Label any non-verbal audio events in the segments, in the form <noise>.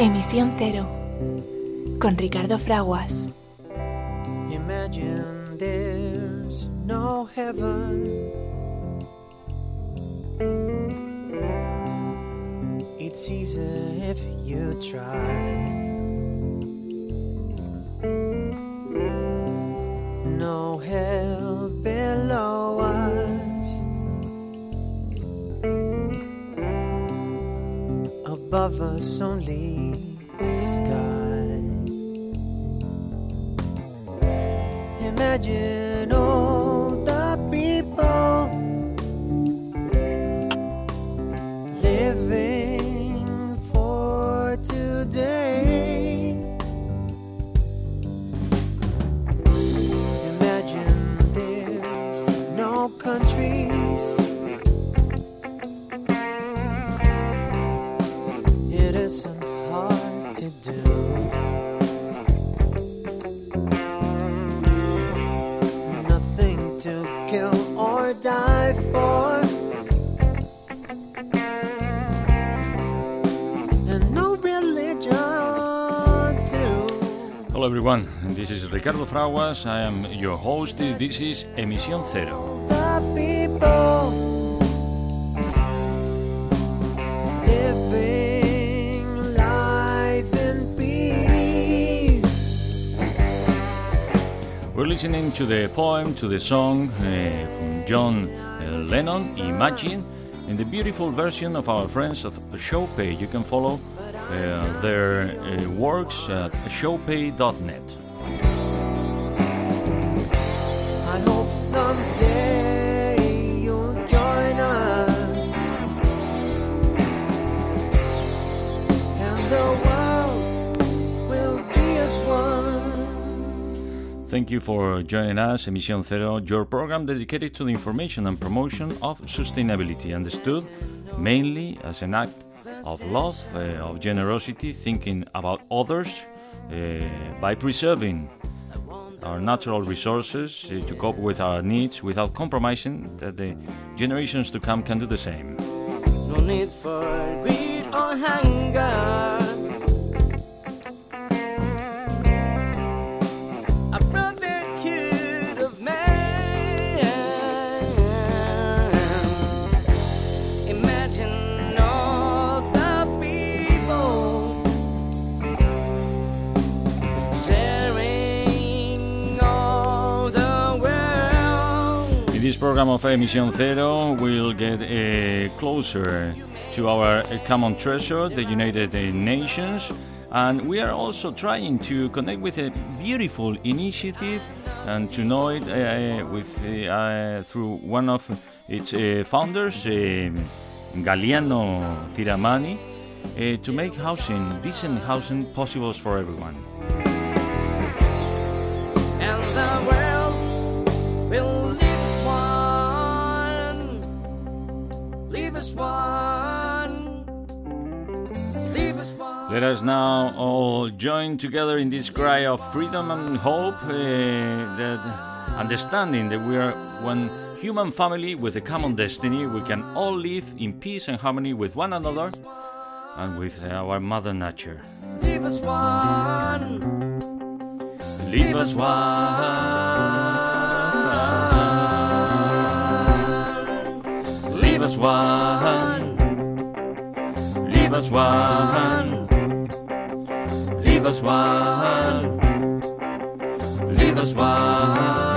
Emisión Cero con Ricardo Fraguas. Imagine there's no heaven. It's easy if you try. No hell below us. Above us only is Ricardo Fraguas. I am your host. This is Emisión Cero. The people living life in peace. We're listening to the poem, to the song uh, from John uh, Lennon, Imagine, in the beautiful version of our friends of Showpay. You can follow uh, their uh, works at showpay.net. someday you'll join us. And the world will be as one. Thank you for joining us, Emisión Cero, your program dedicated to the information and promotion of sustainability, understood mainly as an act of love, uh, of generosity, thinking about others uh, by preserving our natural resources uh, to cope with our needs without compromising that the generations to come can do the same. No need for greed or hunger. Program of Emission Zero, we'll get uh, closer to our uh, common treasure, the United Nations, and we are also trying to connect with a beautiful initiative and to know it uh, with uh, uh, through one of its uh, founders, uh, Galiano Tiramani, uh, to make housing, decent housing, possible for everyone. will leave us one. Leave us one. Let us now all join together in this cry of freedom and hope, uh, that understanding that we are one human family with a common destiny. We can all live in peace and harmony with one another and with our Mother Nature. Leave us one. Leave us one. One. Leave us one. Leave us one. Leave us one.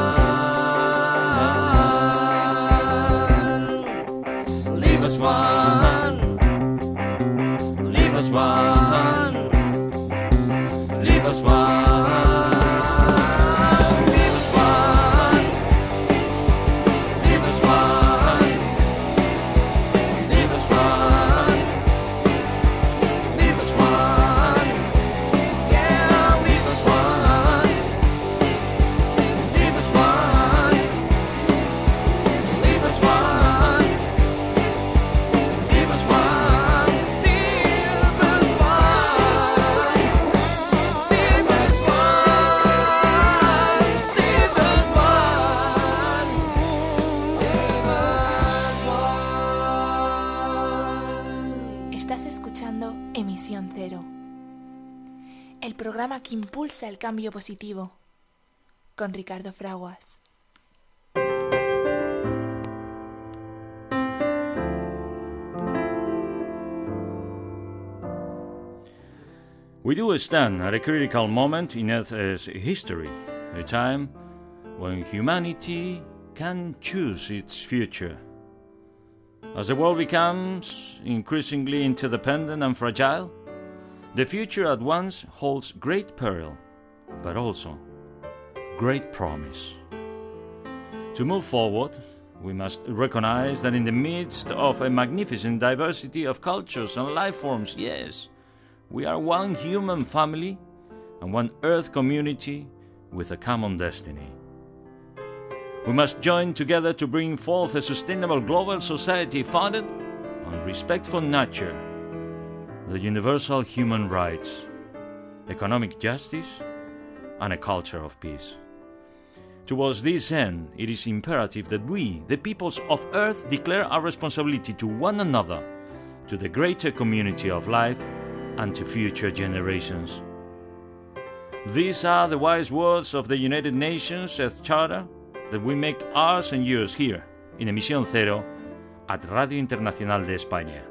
Programa que impulsa el cambio positivo, con Ricardo Fraguas. We do stand at a critical moment in Earth's history, a time when humanity can choose its future. As the world becomes increasingly interdependent and fragile, the future at once holds great peril, but also great promise. To move forward, we must recognize that in the midst of a magnificent diversity of cultures and life forms, yes, we are one human family and one earth community with a common destiny. We must join together to bring forth a sustainable global society founded on respect for nature, the universal human rights, economic justice, and a culture of peace. Towards this end, it is imperative that we, the peoples of Earth, declare our responsibility to one another, to the greater community of life, and to future generations. These are the wise words of the United Nations Earth Charter that we make ours and yours here in Emisión Cero at Radio Internacional de España.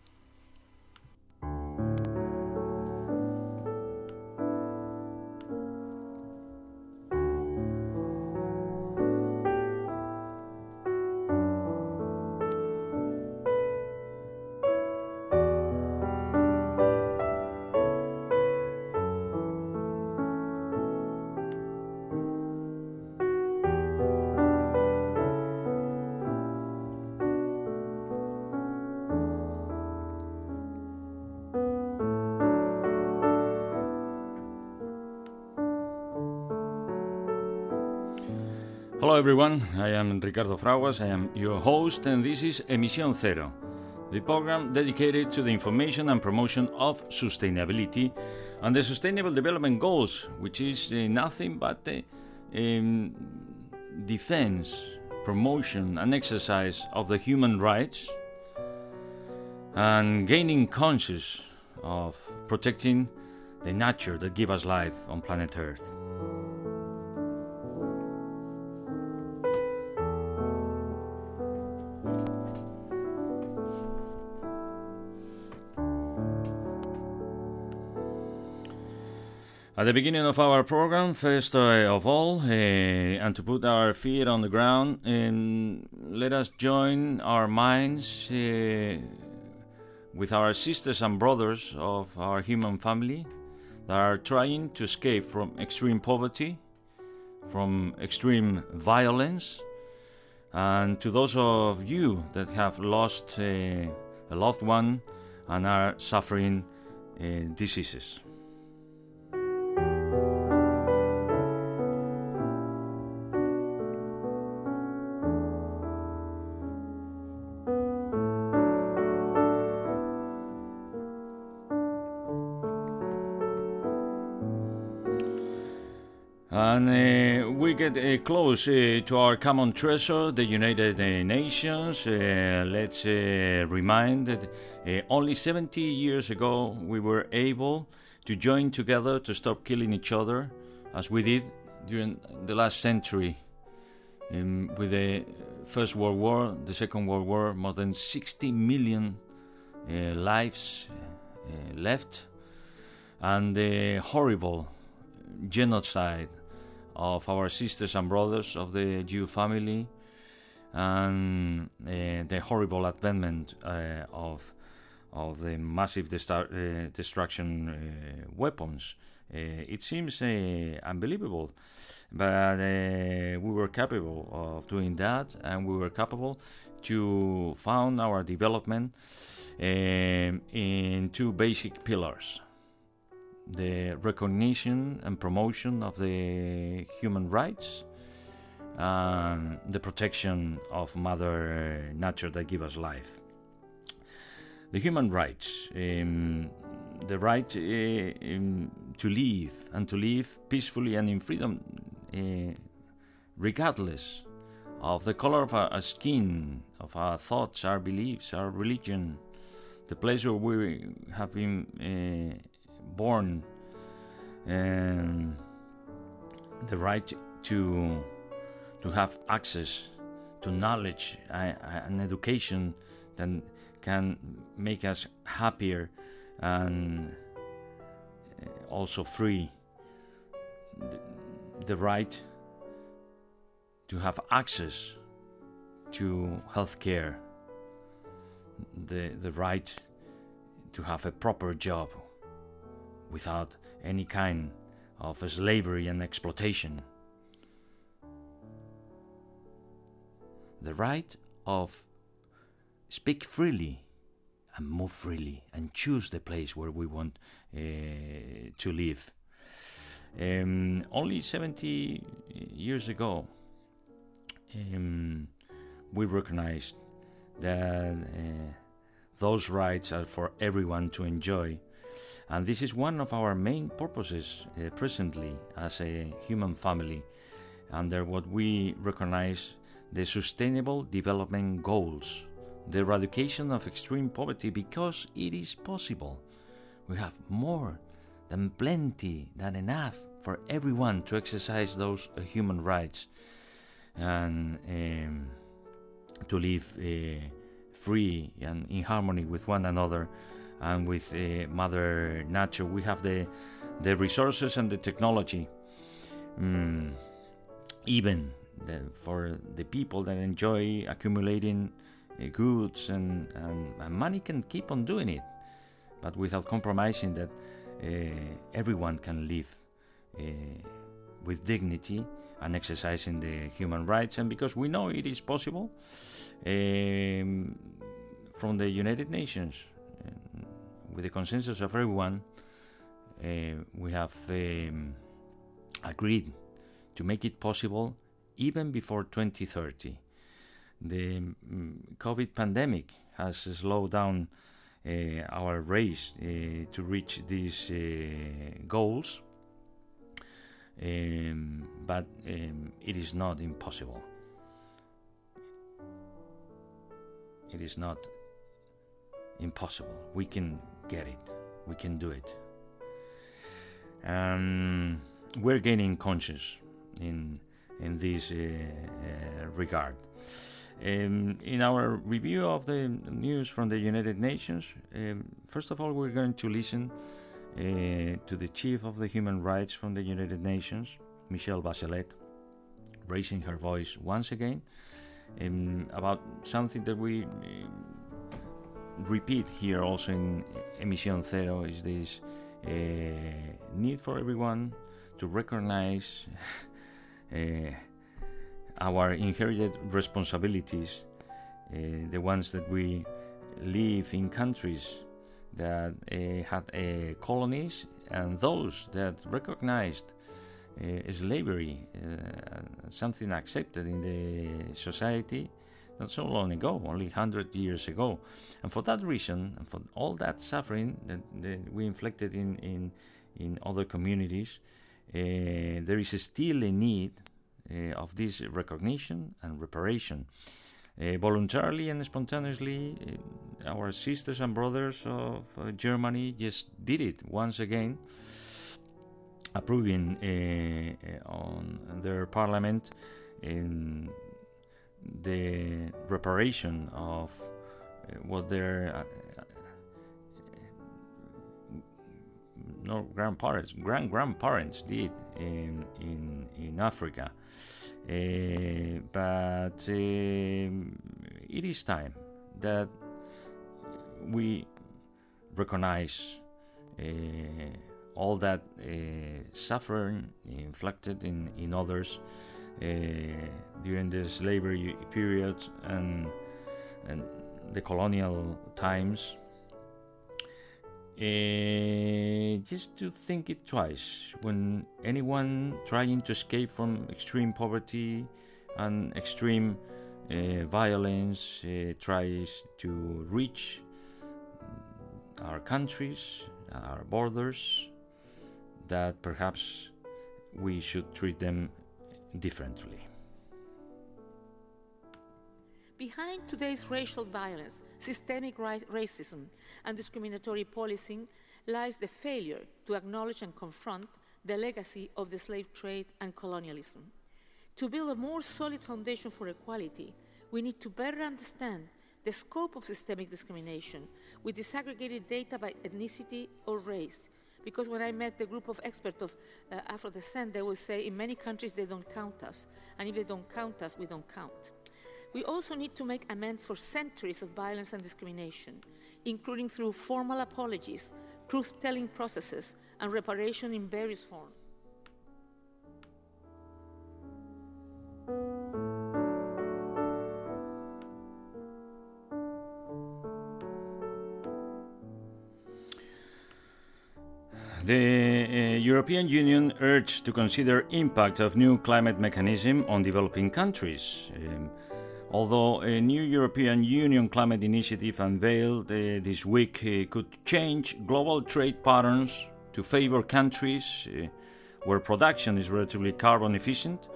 Hello everyone, I am Ricardo Fraguas, I am your host, and this is Emisión Cero, the program dedicated to the information and promotion of sustainability and the Sustainable Development Goals, which is uh, nothing but the um, defense, promotion, and exercise of the human rights and gaining conscious of protecting the nature that gives us life on planet Earth. At the beginning of our program, first uh, of all, uh, and to put our feet on the ground, um, let us join our minds uh, with our sisters and brothers of our human family that are trying to escape from extreme poverty, from extreme violence, and to those of you that have lost uh, a loved one and are suffering uh, diseases. Get uh, close uh, to our common treasure, the United uh, Nations. Uh, let's uh, remind that only 70 years ago we were able to join together to stop killing each other, as we did during the last century. Um, with the First World War, the Second World War, more than 60 million lives left, and the horrible genocide of our sisters and brothers of the Jew family, and uh, the horrible advent uh, of of the massive uh, destruction uh, weapons. Uh, it seems uh, unbelievable, but we were capable of doing that, and we were capable to found our development um, in two basic pillars the recognition and promotion of the human rights and the protection of mother nature that give us life. The human rights um, the right uh, um, to live and to live peacefully and in freedom uh, regardless of the color of our skin, of our thoughts, our beliefs, our religion, the place where we have been uh, born, and the right to to have access to knowledge and education that can make us happier and uh, also free. The, the right to have access to health care the, the right to have a proper job without any kind of slavery and exploitation the right of speak freely and move freely and choose the place where we want uh, to live. Um, only 70 years ago, um, we recognized that uh, those rights are for everyone to enjoy. And this is one of our main purposes uh, presently as a human family, under what we recognize the Sustainable Development Goals, the eradication of extreme poverty because it is possible. We have more than plenty, than enough for everyone to exercise those uh, human rights and um, to live uh, free and in harmony with one another and with uh, Mother Nature. We have the the resources and the technology, um, even the, for the people that enjoy accumulating uh, goods and, and, and, money can keep on doing it, but without compromising that uh, everyone can live uh, with dignity and exercising the human rights. And because we know it is possible, um, from the United Nations, with the consensus of everyone, uh, we have um, agreed to make it possible even before 2030. The mm, COVID pandemic has slowed down uh, our race uh, to reach these uh, goals, um, but um, it is not impossible. It is not impossible. We can get it. We can do it. And we're gaining conscious in in this uh, uh, regard. Um, in our review of the news from the United Nations, um, first of all, we're going to listen uh, to the chief of the human rights from the United Nations, Michelle Bachelet, raising her voice once again um, about something that we repeat here also in Emisión Zero is this uh, need for everyone to recognize <laughs> uh, our inherited responsibilities, uh, the ones that we live in countries that uh, had colonies and those that recognized uh, slavery, uh, something accepted in the society not so long ago, only 100 years ago. And for that reason, and for all that suffering that, that we inflicted in, in, in other communities, uh, there is still a need uh, of this recognition and reparation. Uh, voluntarily and spontaneously, uh, our sisters and brothers of Germany just did it once again, approving on their parliament in the reparation of what their no grandparents, grand grandparents did in in in Africa. Uh, but um, it is time that we recognize uh, all that uh, suffering inflicted in, in others uh, during the slavery period and, and the colonial times. Uh, just to think it twice when anyone trying to escape from extreme poverty and extreme uh, violence uh, tries to reach our countries, our borders, that perhaps we should treat them differently. Behind today's racial violence, systemic racism, and discriminatory policing lies the failure to acknowledge and confront the legacy of the slave trade and colonialism. To build a more solid foundation for equality, we need to better understand the scope of systemic discrimination with disaggregated data by ethnicity or race because when I met the group of experts of uh, Afro descent, they will say in many countries they don't count us. And if they don't count us, we don't count. We also need to make amends for centuries of violence and discrimination, including through formal apologies, truth telling processes, and reparation in various forms. The uh, European Union urged to consider impact of new climate mechanism on developing countries. Um, although a new European Union climate initiative unveiled uh, this week uh, could change global trade patterns to favor countries where production is relatively carbon efficient,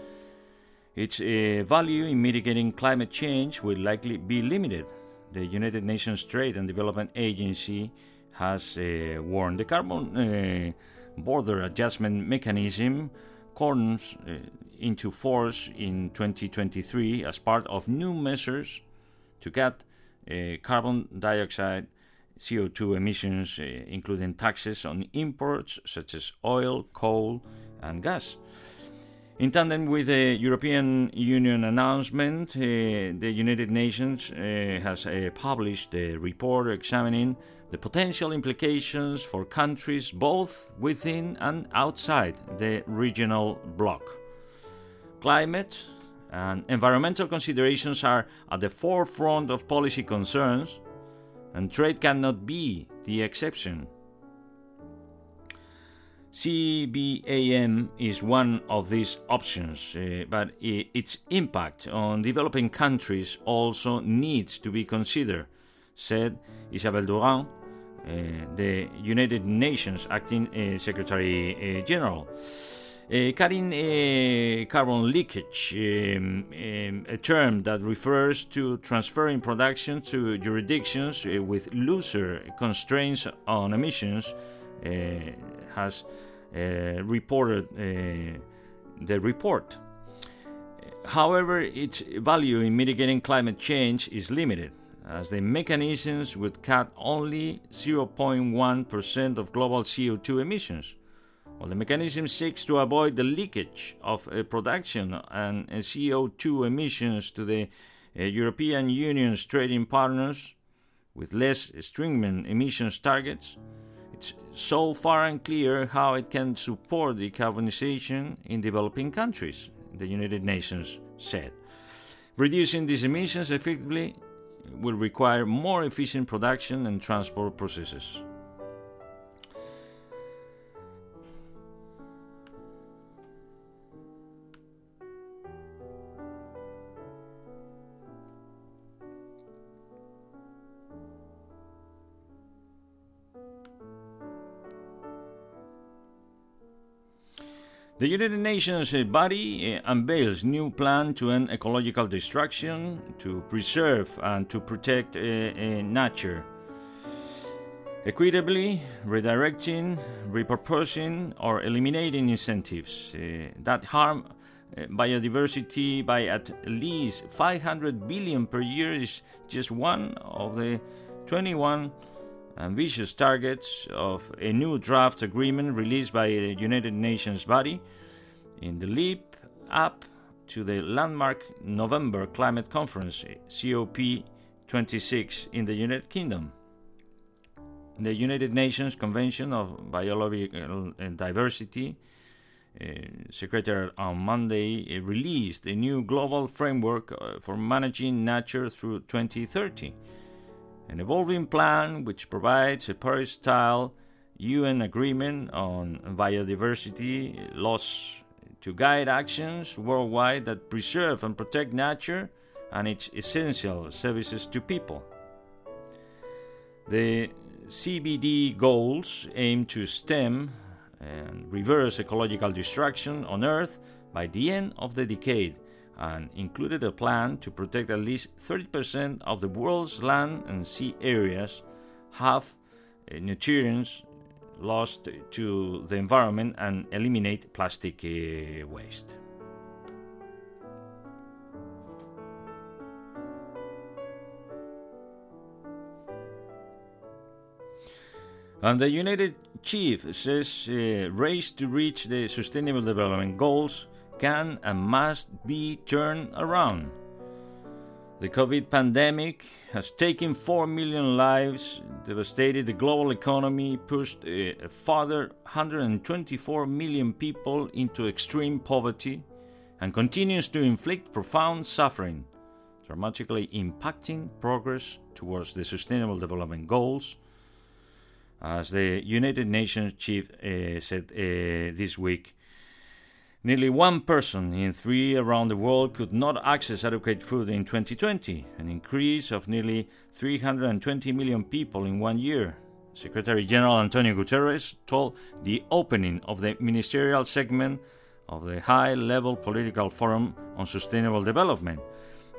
its value in mitigating climate change will likely be limited. The United Nations Trade and Development Agency has uh, warned the carbon uh, border adjustment mechanism comes uh, into force in 2023 as part of new measures to cut uh, carbon dioxide CO2 emissions, including taxes on imports such as oil, coal, and gas. In tandem with the European Union announcement, uh, the United Nations uh, has uh, published a report examining the potential implications for countries both within and outside the regional bloc. Climate and environmental considerations are at the forefront of policy concerns, and trade cannot be the exception. CBAM is one of these options, uh, but its impact on developing countries also needs to be considered, said Isabelle Durant, the United Nations Acting uh, Secretary uh, General. Uh, cutting uh, carbon leakage, um, um, a term that refers to transferring production to jurisdictions uh, with looser constraints on emissions, has reported the report. However, its value in mitigating climate change is limited, as the mechanisms would cut only 0.1% of global CO2 emissions, while the mechanism seeks to avoid the leakage of uh, production and uh, CO2 emissions to the uh, European Union's trading partners with less stringent emissions targets. It's so far unclear how it can support decarbonization in developing countries, the United Nations said. Reducing these emissions effectively will require more efficient production and transport processes. The United Nations body uh, unveils new plan to end ecological destruction, to preserve and to protect uh, uh, nature. Equitably redirecting, repurposing, or eliminating incentives that harm biodiversity by at least 500 billion per year is just one of the 21 ambitious targets of a new draft agreement released by the United Nations body in the leap up to the landmark November Climate Conference, COP26, in the United Kingdom. The United Nations Convention of Biological Diversity, uh, Secretary on Monday, uh, released a new global framework uh, for managing nature through 2030 an evolving plan which provides a Paris style UN agreement on biodiversity loss to guide actions worldwide that preserve and protect nature and its essential services to people. The CBD goals aim to stem and reverse ecological destruction on Earth by the end of the decade and included a plan to protect at least 30% of the world's land and sea areas, have uh, nutrients lost to the environment, and eliminate plastic uh, waste. And the United Chief says uh, race to reach the Sustainable Development Goals can and must be turned around. The COVID pandemic has taken 4 million lives, devastated the global economy, pushed a further 124 million people into extreme poverty, and continues to inflict profound suffering, dramatically impacting progress towards the Sustainable Development Goals. As the United Nations chief uh, said uh, this week, Nearly one person in three around the world could not access adequate food in 2020, an increase of nearly 320 million people in one year. Secretary General Antonio Guterres told the opening of the ministerial segment of the High Level Political Forum on Sustainable Development,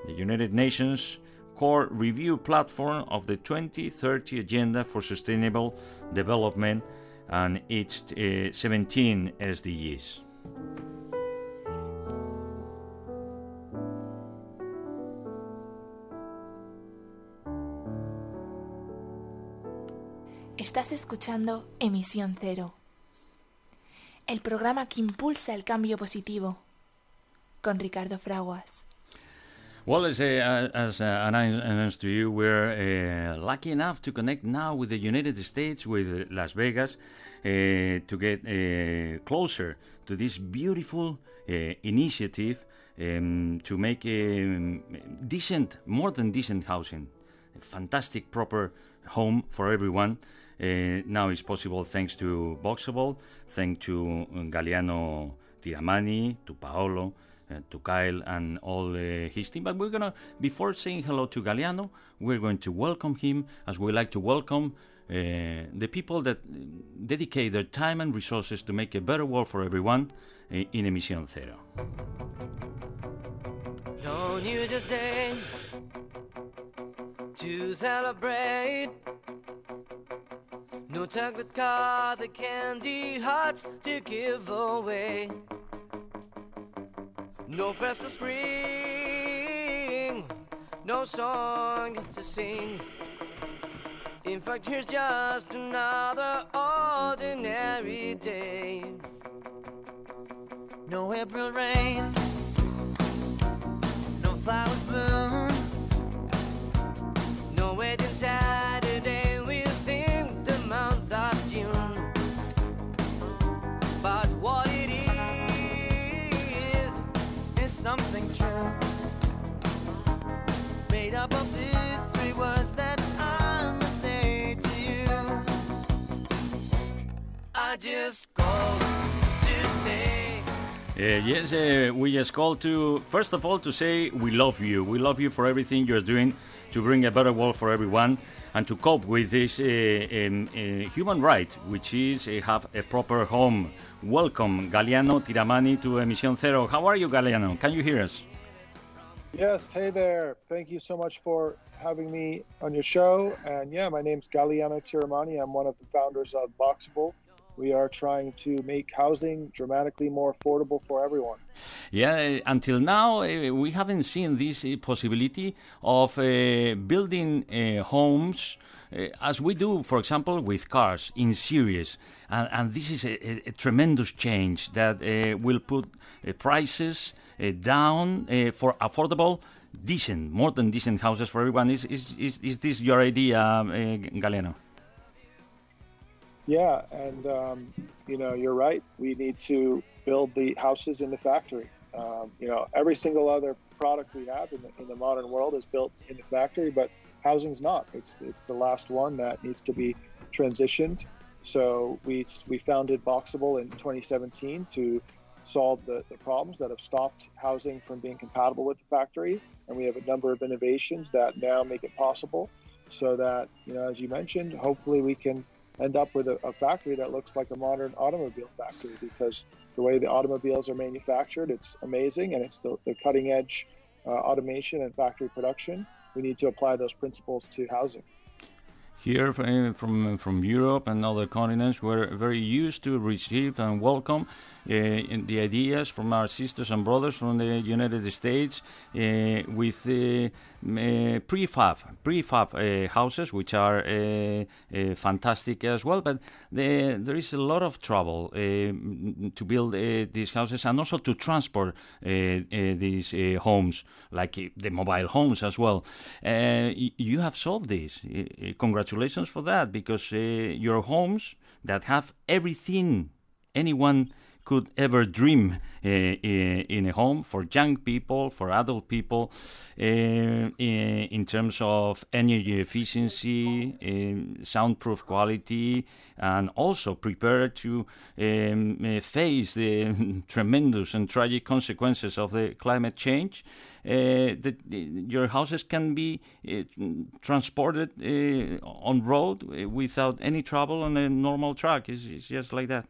the United Nations core review platform of the 2030 Agenda for Sustainable Development and its uh, 17 SDGs. Estás escuchando Emisión Cero, el programa que impulsa el cambio positivo, con Ricardo Fraguas. Well, as, uh, as uh, announced to you, we're uh, lucky enough to connect now with the United States, with Las Vegas, uh, to get uh, closer to this beautiful uh, initiative um, to make um, decent, more than decent housing, a fantastic, proper home for everyone. Uh, now it's possible thanks to Boxable, thanks to Galiano Tiramani, to Paolo, uh, to Kyle and all uh, his team. But we're gonna, before saying hello to Galiano, we're going to welcome him as we like to welcome uh, the people that dedicate their time and resources to make a better world for everyone uh, in Emisión Cero. No New Year's Day to celebrate. No chocolate car, the candy hearts to give away. No festive spring, no song to sing. In fact, here's just another ordinary day. No April rain, no flowers bloom, Uh, yes, uh, we just called to, first of all, to say we love you. We love you for everything you're doing to bring a better world for everyone and to cope with this uh, um, uh, human right, which is uh, have a proper home Welcome, Galiano Tiramani, to Emisión Zero. How are you, Galiano? Can you hear us? Yes, hey there. Thank you so much for having me on your show. And yeah, my name's Galiano Tiramani. I'm one of the founders of Boxable. We are trying to make housing dramatically more affordable for everyone. Yeah, eh, until now, uh, we haven't seen this uh, possibility of building homes as we do, for example, with cars in series. And, this is a, tremendous change that will put prices down for affordable, decent, more than decent houses for everyone. Is, is, is, is this your idea, Galiano? Yeah, and um, you know you're right. We need to build the houses in the factory. Um, you know, every single other product we have in the, in the modern world is built in the factory, but housing's not. It's it's the last one that needs to be transitioned. So we we founded Boxable in 2017 to solve the, the problems that have stopped housing from being compatible with the factory, and we have a number of innovations that now make it possible. So that you know, as you mentioned, hopefully we can end up with a, a factory that looks like a modern automobile factory because the way the automobiles are manufactured, it's amazing, and it's the, the cutting edge uh, automation and factory production. We need to apply those principles to housing. Here from, from from Europe and other continents, we're very used to receive and welcome the ideas from our sisters and brothers from the United States uh, with uh, uh, prefab prefab uh, houses, which are uh, uh, fantastic as well. But the, there is a lot of trouble uh, to build uh, these houses and also to transport uh, uh, these uh, homes, like uh, the mobile homes as well. Uh, you have solved this. Uh, uh, congratulations for that, because uh, your homes that have everything anyone could ever dream uh, in a home for young people, for adult people, uh, in terms of energy efficiency, um, soundproof quality, and also prepared to um, uh, face the <laughs> tremendous and tragic consequences of the climate change. Uh, that uh, your houses can be uh, transported uh, on road uh, without any trouble on a normal truck. It's, it's just like that.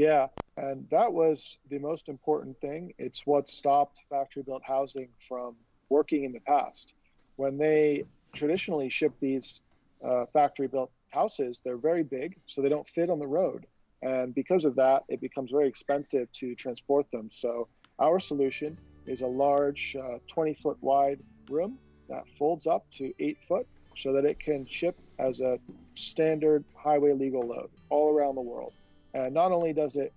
Yeah, and that was the most important thing. It's what stopped factory built housing from working in the past. When they traditionally ship these uh, factory built houses, they're very big, so they don't fit on the road. And because of that, it becomes very expensive to transport them. So, our solution is a large 20 foot wide room that folds up to 8 foot so that it can ship as a standard highway legal load all around the world. And not only does it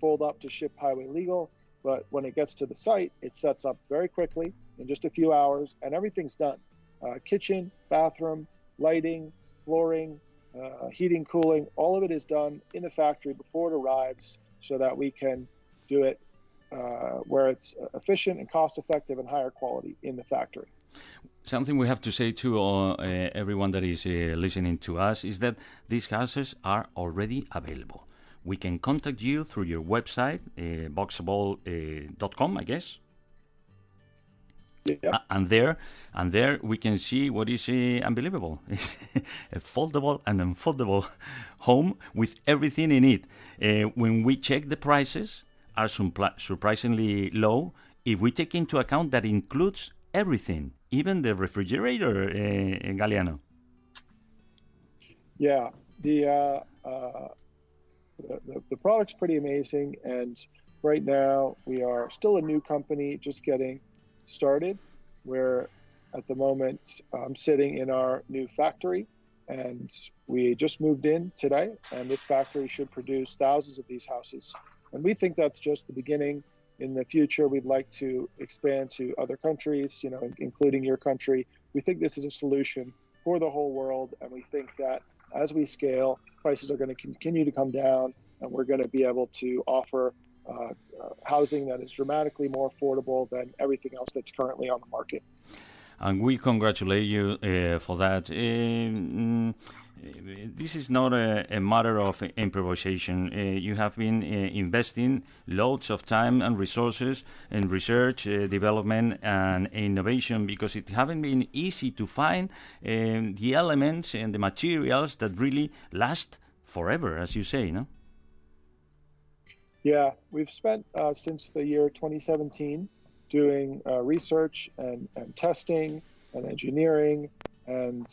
fold up to ship highway legal, but when it gets to the site, it sets up very quickly in just a few hours, and everything's done uh, kitchen, bathroom, lighting, flooring, uh, heating, cooling all of it is done in the factory before it arrives so that we can do it uh, where it's efficient and cost effective and higher quality in the factory. Something we have to say to uh, uh, everyone that is uh, listening to us is that these houses are already available. We can contact you through your website, uh, boxable.com, I guess. Yeah. And there and there we can see what is uh, unbelievable <laughs> It's a foldable and unfoldable <laughs> home with everything in it uh, when we check the prices are surprisingly low if we take into account that includes everything even the refrigerator uh, Galiano Yeah, the, uh, uh, the, the product's pretty amazing, and right now we are still a new company, just getting started. We're at the moment um, sitting in our new factory, and we just moved in today, and this factory should produce thousands of these houses. And we think that's just the beginning. In the future, we'd like to expand to other countries, you know, including your country. We think this is a solution for the whole world, and we think that as we scale, prices are going to continue to come down, and we're going to be able to offer uh, uh, housing that is dramatically more affordable than everything else that's currently on the market. and we congratulate you uh, for that. Um, this is not a, a matter of improvisation. Uh, you have been uh, investing loads of time and resources in research, uh, development, and innovation because it haven't been easy to find um, the elements and the materials that really last forever, as you say, no? Yeah, we've spent uh, since the year 2017 doing uh, research and, and testing and engineering and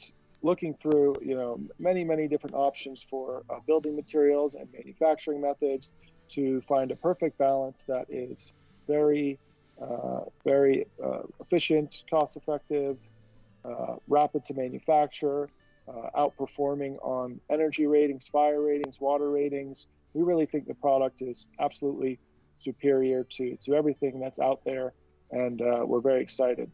looking through, you know, many, many different options for uh, building materials and manufacturing methods to find a perfect balance that is very, uh, very uh, efficient, cost effective, uh, rapid to manufacture, uh, outperforming on energy ratings, fire ratings, water ratings. We really think the product is absolutely superior to, to everything that's out there, and uh, we're very excited.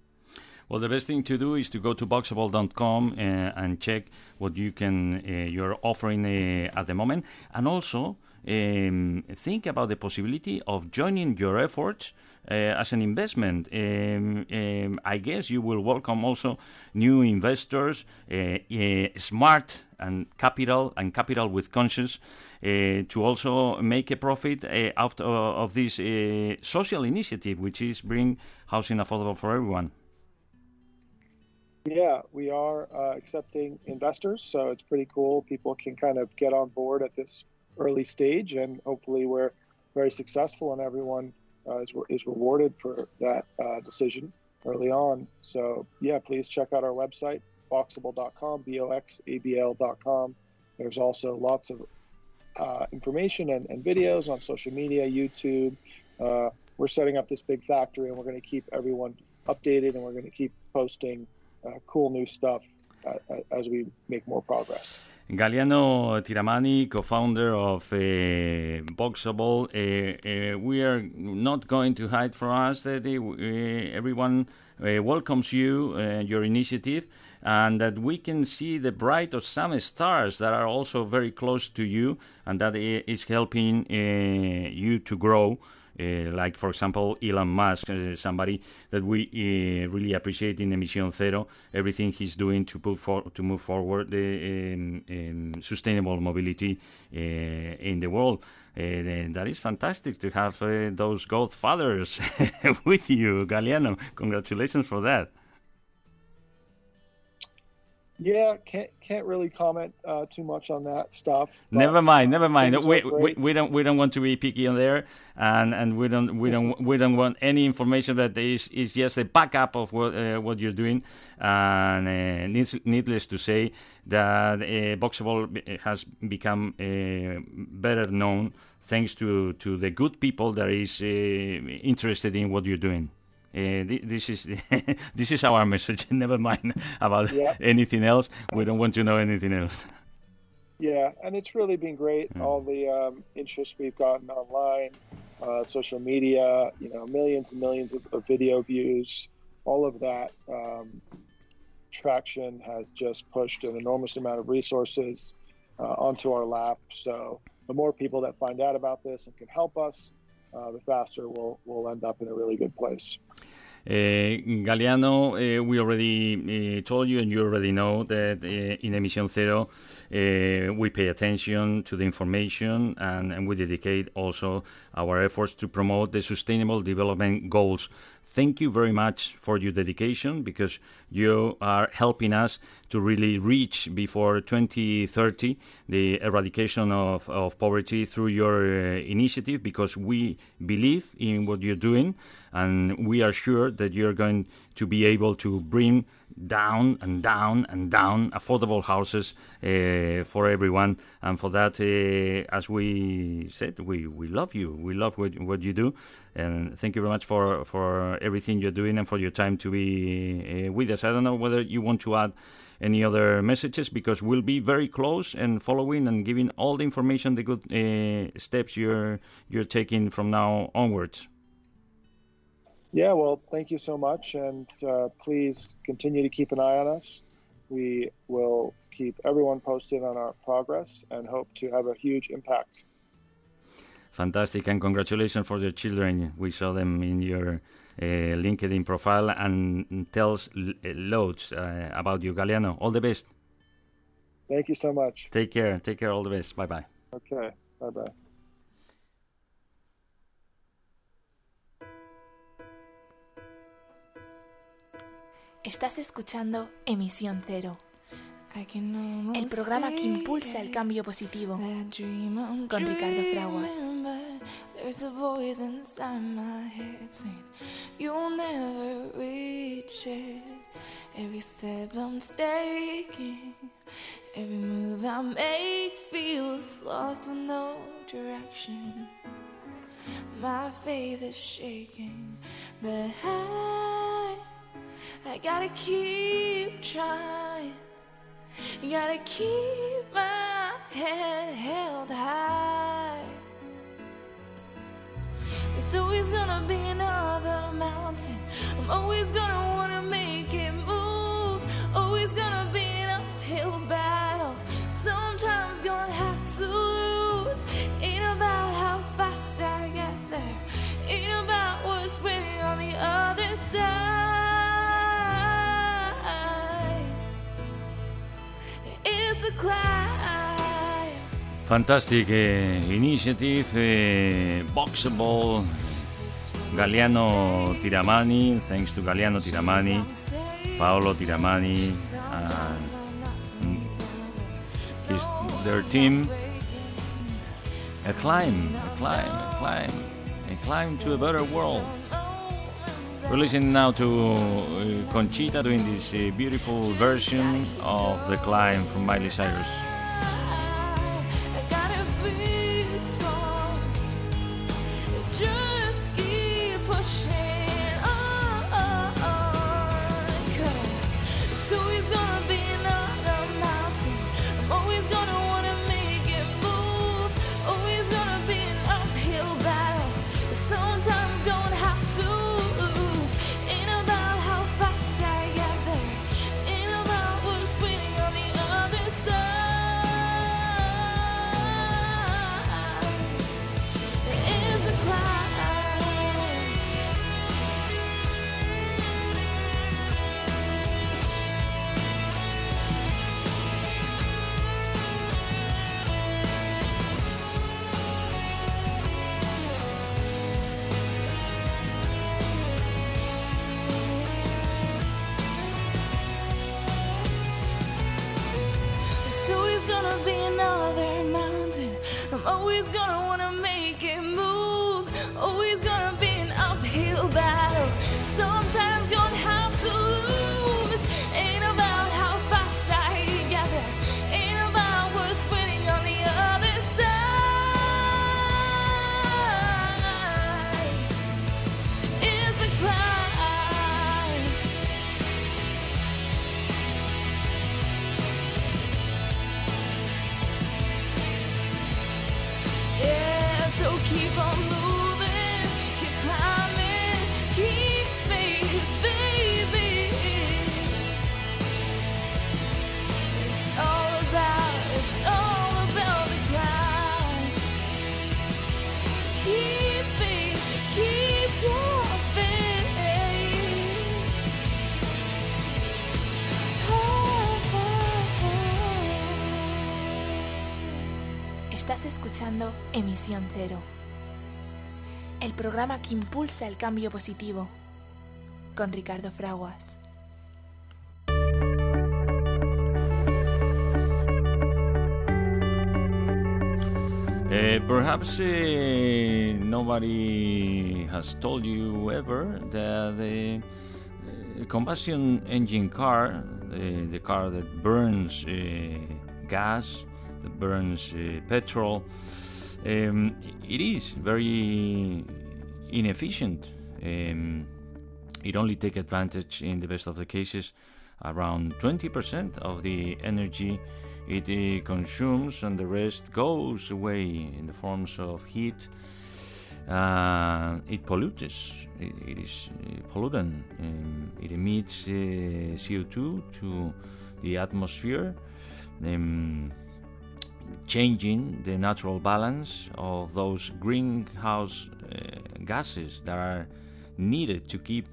Well, the best thing to do is to go to boxable.com uh, and check what you can uh, you're offering uh, at the moment, and also um, think about the possibility of joining your efforts uh, as an investment. Um, um, I guess you will welcome also new investors, uh, uh, smart and capital and capital with conscience. Uh, to also make a profit uh, out of, of this uh, social initiative, which is bring housing affordable for everyone. Yeah, we are uh, accepting investors, so it's pretty cool. People can kind of get on board at this early stage, and hopefully, we're very successful, and everyone uh, is, is rewarded for that uh, decision early on. So, yeah, please check out our website, boxable.com, B O X A B L.com. There's also lots of uh, information and, and videos on social media, YouTube. Uh, we're setting up this big factory, and we're going to keep everyone updated, and we're going to keep posting cool new stuff uh, uh, as we make more progress. Galiano Tiramani, co-founder of uh, Boxable, uh, uh, we are not going to hide from us that uh, everyone uh, welcomes you and your initiative, and that we can see the bright of some stars that are also very close to you, and that is helping uh, you to grow. Uh, like for example Elon Musk, uh, somebody that we uh, really appreciate in Emission Zero, everything he's doing to put for, to move forward the um, um, sustainable mobility uh, in the world. Uh, that is fantastic to have uh, those godfathers <laughs> with you, Galiano. Congratulations for that. Yeah, can't can't really comment uh, too much on that stuff. Never mind, uh, never mind. We, we, we don't we don't want to be picky on there, and, and we don't we don't we don't want any information that is is just a backup of what uh, what you're doing. And uh, needs, needless to say that uh, Boxable has become uh, better known thanks to to the good people that is uh, interested in what you're doing. Uh, thi- this is <laughs> this is our message. <laughs> Never mind about Yeah. anything else. We don't want to know anything else. Yeah, and it's really been great. All the um, interest we've gotten online, uh, social media, you know, millions and millions of, of video views, all of that um, traction has just pushed an enormous amount of resources uh, onto our lap. So the more people that find out about this and can help us, uh, the faster we'll we'll end up in a really good place. Uh, Galiano, uh, we already uh, told you, and you already know that in Emission Zero, we pay attention to the information and, and we dedicate also our efforts to promote the Sustainable Development Goals. Thank you very much for your dedication because you are helping us to really reach before 2030 the eradication of, of poverty through your uh, initiative because we believe in what you're doing and we are sure that you're going to be able to bring down and down and down affordable houses uh, for everyone. And for that uh, as we said we, we love you. We love what, what you do. And thank you very much for, for everything you're doing and for your time to be uh, with us. I don't know whether you want to add any other messages because we'll be very close and following and giving all the information the good uh, steps you're you're taking from now onwards Yeah, well, thank you so much, and uh, please continue to keep an eye on us. We will keep everyone posted on our progress and hope to have a huge impact. Fantastic, and congratulations for your children. We saw them in your uh, LinkedIn profile and tells loads uh, about you, Galiano. All the best. Thank you so much. Take care. Take care. All the best. Bye bye. Okay, bye bye. Estás escuchando Emisión Cero, el programa que impulsa el cambio positivo. con Ricardo Fraguas. Every step I'm taking, every move I make feels lost with no direction. My faith is shaking, but I, I gotta keep trying. Gotta keep my head held high. There's always gonna be another mountain. I'm always gonna wanna make it Fantastic initiative, uh, Boxable, Galiano Tiramani. Thanks to Galiano Tiramani. Paolo Tiramani and his their team. A climb, a climb, a climb, a climb to a better world. We're listening now to uh, Conchita doing this uh, beautiful version of The Climb from Miley Cyrus. Estás escuchando Emisión Cero, el programa que impulsa el cambio positivo, con Ricardo Fraguas. Uh, perhaps uh, nobody has told you ever that the uh, combustion engine car, the car that burns gas, burns uh, petrol, um, it is very inefficient. Um, it only takes advantage, in the best of the cases, around 20% of the energy it uh, consumes, and the rest goes away in the forms of heat. Uh, it pollutes. It, it is uh, pollutant. Um, it emits uh, CO2 to the atmosphere, um, changing the natural balance of those greenhouse uh, gases that are needed to keep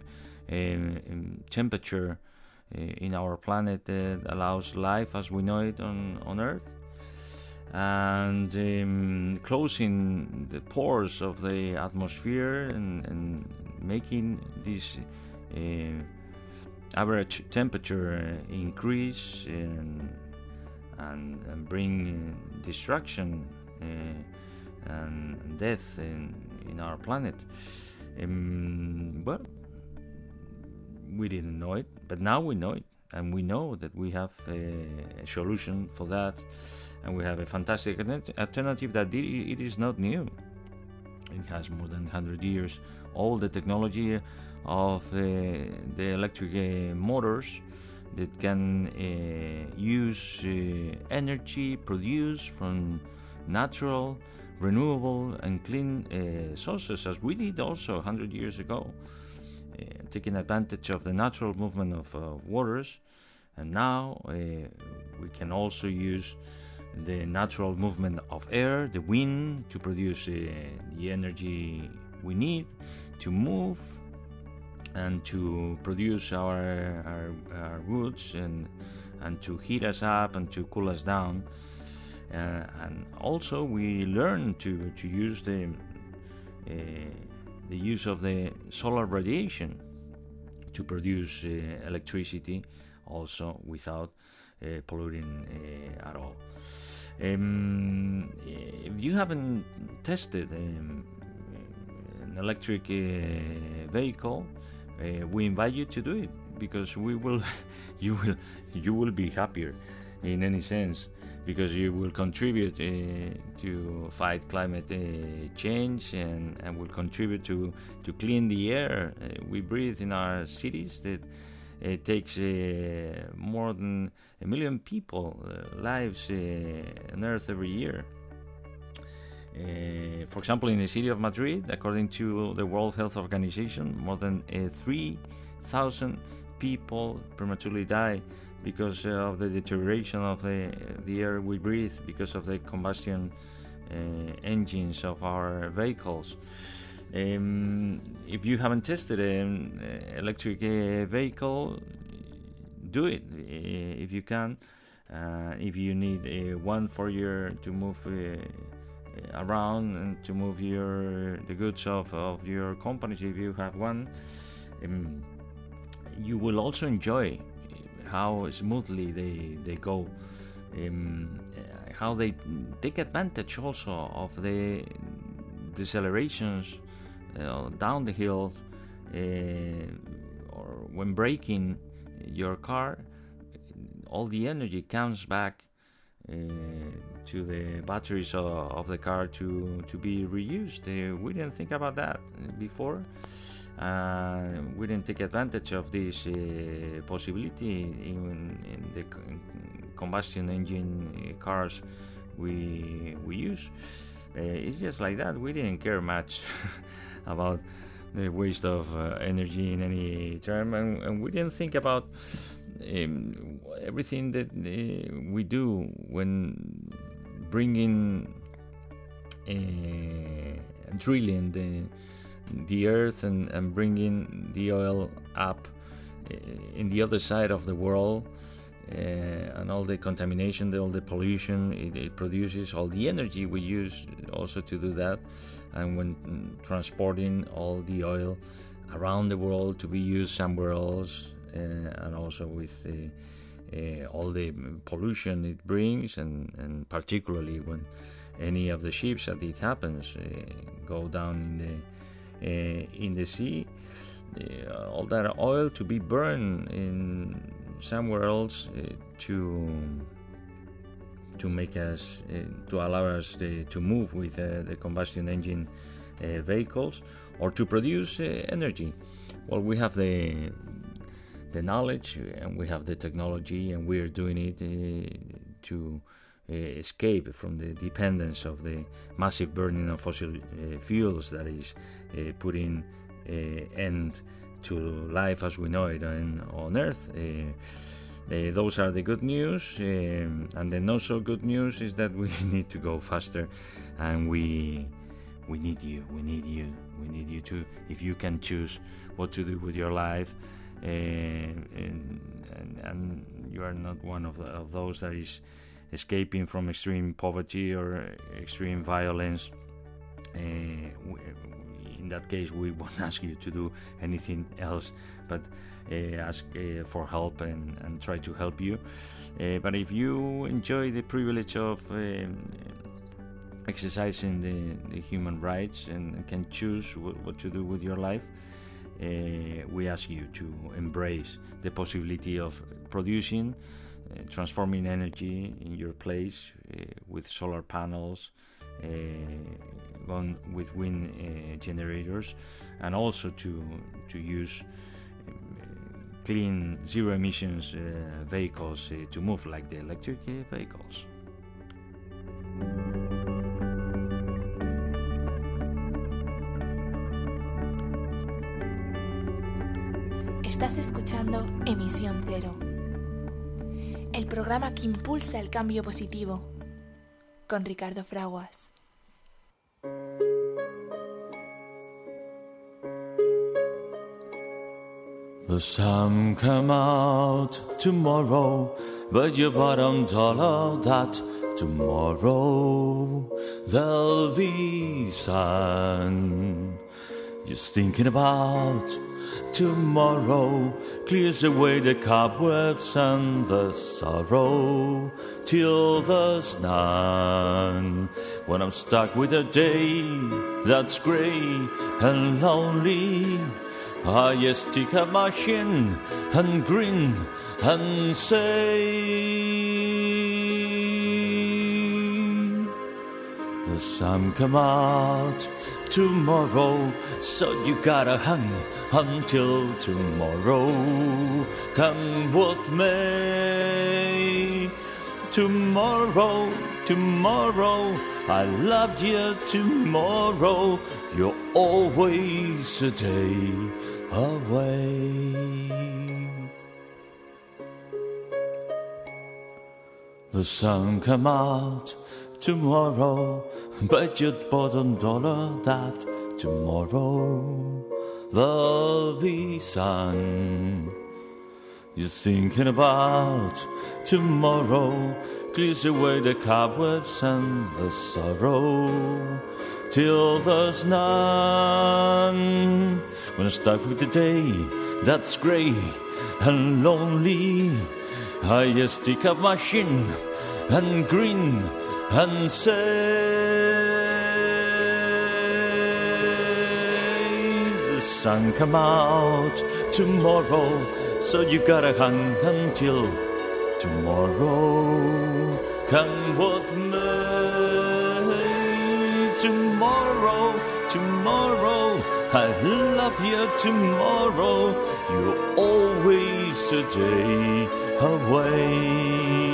um, um, temperature uh, in our planet that allows life as we know it on, on Earth. And um, closing the pores of the atmosphere and, and making this uh, average temperature uh, increase and, and, and bring uh, destruction uh, and death in, in our planet. Um, well, we didn't know it, but now we know it, and we know that we have a, a solution for that, and we have a fantastic alternative that it, is not new. It has more than 100 years. All the technology of uh, the electric uh, motors that can uh, use uh, energy produced from natural, renewable, and clean uh, sources, as we did also 100 years ago uh, taking advantage of the natural movement of waters, and now we can also use the natural movement of air, the wind, to produce the energy we need to move and to produce our, our, our roots and, and to heat us up and to cool us down. Uh, and also, we learn to, to use the uh, the use of the solar radiation to produce uh, electricity also without uh, polluting uh, at all. Um, if you haven't tested um, an electric uh, vehicle, uh, we invite you to do it because we will, <laughs> you will, you will be happier in any sense because you will contribute uh, to fight climate uh, change and, and will contribute to, to clean the air. Uh, we breathe in our cities that it takes uh, more than a million people uh, lives uh, on earth every year uh, for example, in the city of Madrid, according to the World Health Organization, more than uh, 3,000 people prematurely die because uh, of the deterioration of the, the air we breathe because of the combustion engines of our vehicles. Um, if you haven't tested an electric vehicle, do it if you can. Uh, if you need one for your to move around and to move your the goods of, of your companies, if you have one, um, you will also enjoy how smoothly they they go. Um, how they take advantage also of the decelerations uh, down the hill uh, or when braking your car all the energy comes back uh, to the batteries of, of the car to, to be reused. Uh, we didn't think about that before. Uh, we didn't take advantage of this uh, possibility in, in the combustion engine cars we we use. Uh, it's just like that. We didn't care much <laughs> about the waste of uh, energy in any term, and, and we didn't think about um, everything that uh, we do when bringing uh, drilling the the earth and, and bringing the oil up uh, in the other side of the world uh, and all the contamination, the, all the pollution it, it, produces, all the energy we use also to do that, and when mm, transporting all the oil around the world to be used somewhere else, and also with uh, all the pollution it brings, and, and particularly when any of the ships that it happens go down in the in the sea, all that oil to be burned in somewhere else uh, to to make us uh, to allow us uh, to move with the combustion engine vehicles or to produce energy. Well, we have the the knowledge and we have the technology, and we are doing it to escape from the dependence of the massive burning of fossil fuels that is putting end to life as we know it on, on Earth. Uh, uh, those are the good news, and the not so good news is that we <laughs> need to go faster, and we we need you. We need you. We need you to. If you can choose what to do with your life, uh, and, and, you are not one of, the, of those that is escaping from extreme poverty or extreme violence. Uh, in that case, we <laughs> won't ask you to do anything else but uh, ask uh, for help and, and, try to help you. But if you enjoy the privilege of um, exercising the, the, human rights and can choose what, what to do with your life, uh, we ask you to embrace the possibility of producing, uh, transforming energy in your place uh, with solar panels gone with wind uh, generators and also to to use clean zero emissions uh, vehicles uh, to move like the electric vehicles. Estás escuchando Emisión Cero, el programa que impulsa el cambio positivo, con Ricardo Fraguas. The sun come out tomorrow, but you bottom dollar that tomorrow there'll be sun. Just thinking about tomorrow clears away the cobwebs and the sorrow till there's none. When I'm stuck with a day that's grey and lonely, I just stick up my chin and grin and say. The sun come out tomorrow, so you gotta hang until tomorrow. Come what may. Tomorrow, tomorrow, I loved you tomorrow. You're always a day away. The sun come out tomorrow, but you'd your bottom dollar that tomorrow there'll be sun. You're thinking about tomorrow, clears away the cobwebs and the sorrow till there's none. When I'm stuck with the day that's grey and lonely, I stick up my shin and grin and say the sun come out tomorrow, so you gotta hang until tomorrow. Come what may, tomorrow, tomorrow. I love you tomorrow. You're always a day away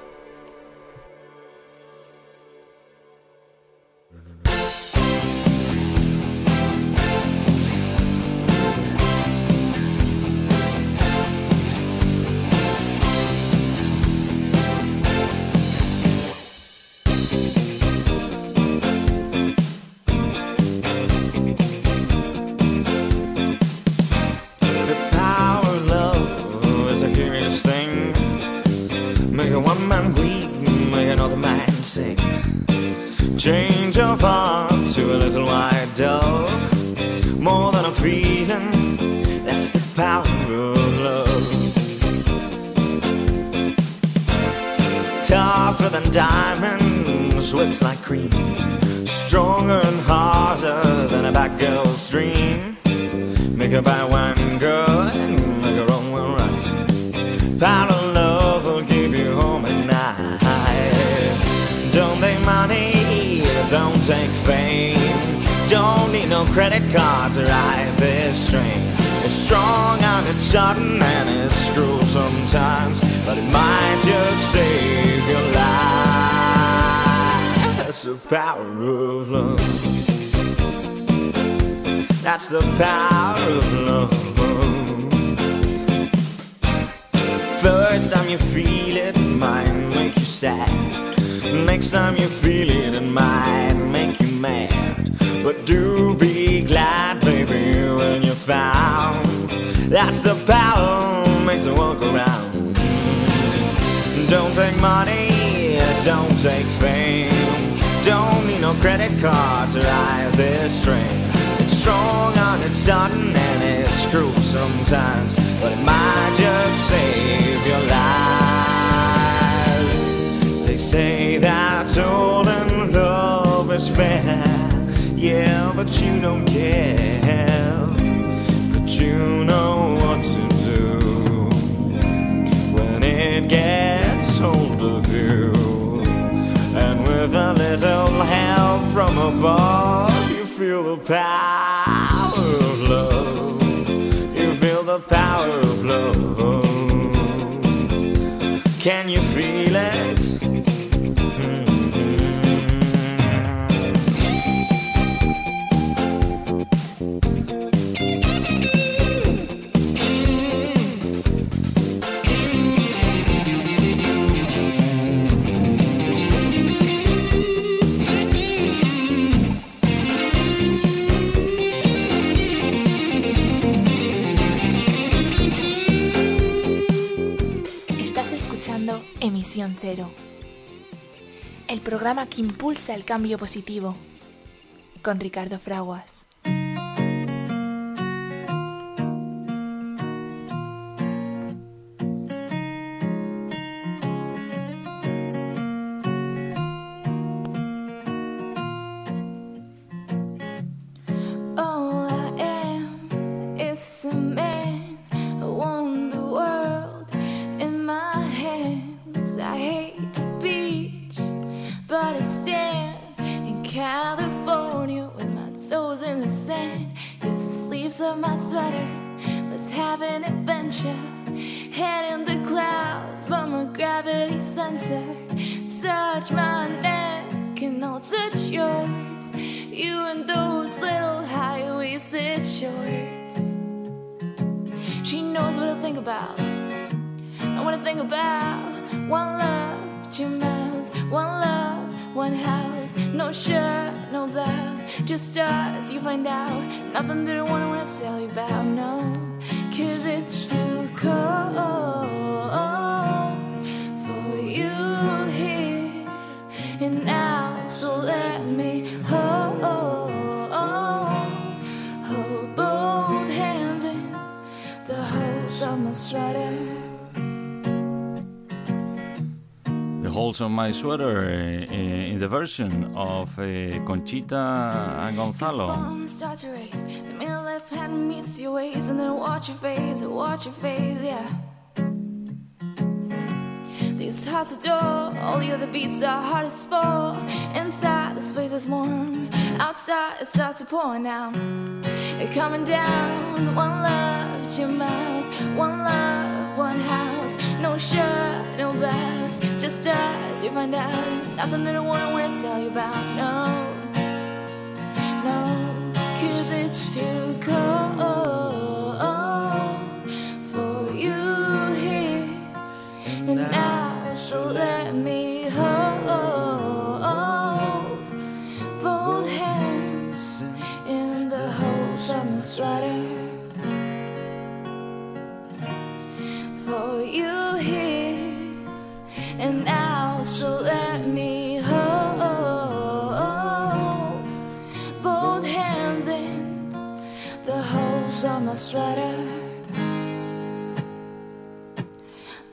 Feeling, that's the power of love. Tougher than diamonds, whips like cream. Stronger and harder than a bad girl's dream. Make her buy one girl and make her own right. Power no credit card to ride this train. It's strong and it's sudden and it's cruel sometimes, but it might just save your life. That's the power of love. That's the power of love. First time you feel it, it might make you sad. Next time you feel it, it might make you mad. But do be glad, baby, when you found. That's the power makes the world go round. Don't take money, don't take fame. Don't need no credit card to ride this train. It's strong and it's sudden and it's cruel sometimes, but it might just save your life. They say that stolen love is fair, yeah, but you don't care. But you know what to do when it gets hold of you. And with a little help from above, you feel the power of love. You feel the power of love. Can you feel it? Cero. El programa que impulsa el cambio positivo. Con Ricardo Fraguas. Find out. Nothing that I wanna, wanna tell you about, On my sweater uh, in the version of uh, Conchita and Gonzalo. Race. The left hand meets your and then watch your face, watch your face, yeah. Hearts all the other beats are. Inside, the space is warm. Outside, it starts to pour now. It's coming down. One love, two miles. One love, one house. No shirt, no blouse. Us, you find out. Nothing that I wanna, wanna tell you about. No,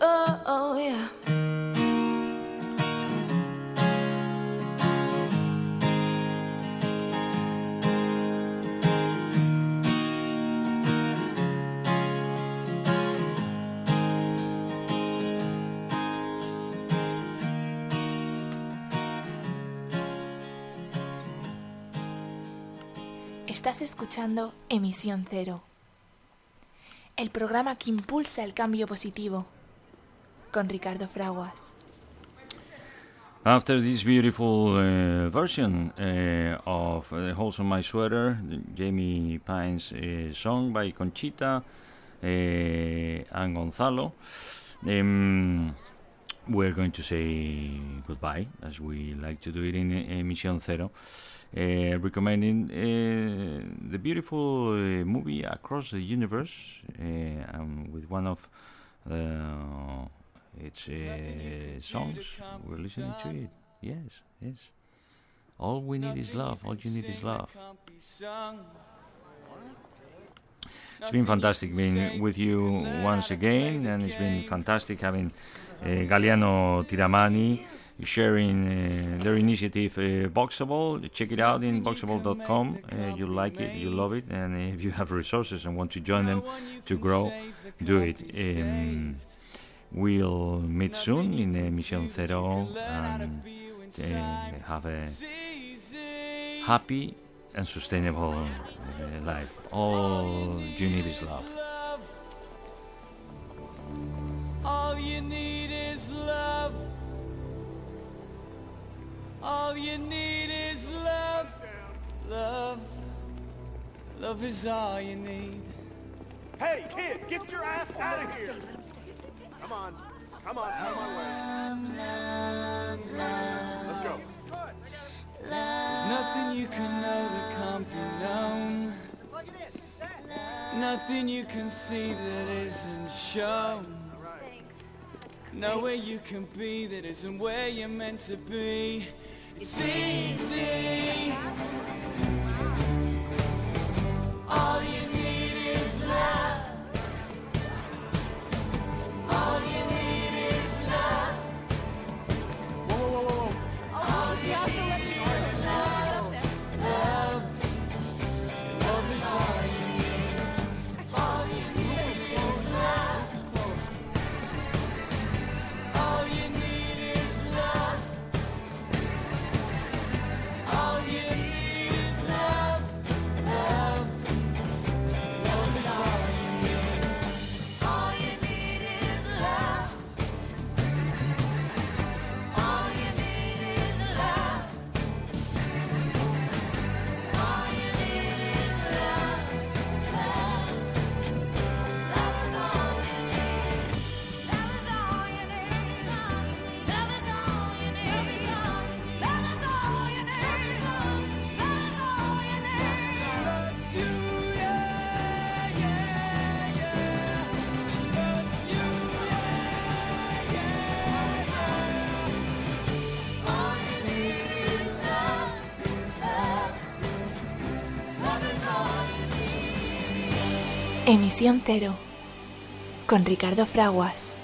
Oh, oh yeah. Estás escuchando Emisión Cero. El programa que impulsa el cambio positivo. Con Ricardo Fraguas. After this beautiful uh, version uh, of uh, Holes on My Sweater, Jamie Pine's song by Conchita and Gonzalo, um, we're going to say goodbye, as we like to do it in Emisión Zero, uh, recommending uh, the beautiful uh, movie Across the Universe, uh, and with one of uh, its uh, songs. We're listening to it. Yes, yes. All we need is love. All you need is love. It's been fantastic being with you once again, and it's been fantastic having uh, Galiano Tiramani sharing uh, their initiative uh, Boxable. Check it out in boxable.com. Uh, you like it, you love it, and if you have resources and want to join them to grow, do it. Um, we'll meet soon in uh, Mission Zero and have a happy and sustainable life. All you need is love. All you need is love. All you need is love. Love. Love is all you need. Hey, kid, get your ass out of here! Come on, come on, out of my way. Let's go. There's nothing you can know that can't be known. Nothing you can see that isn't shown. Know where you can be that isn't where you're meant to be. It's easy. Emisión Cero con Ricardo Fraguas.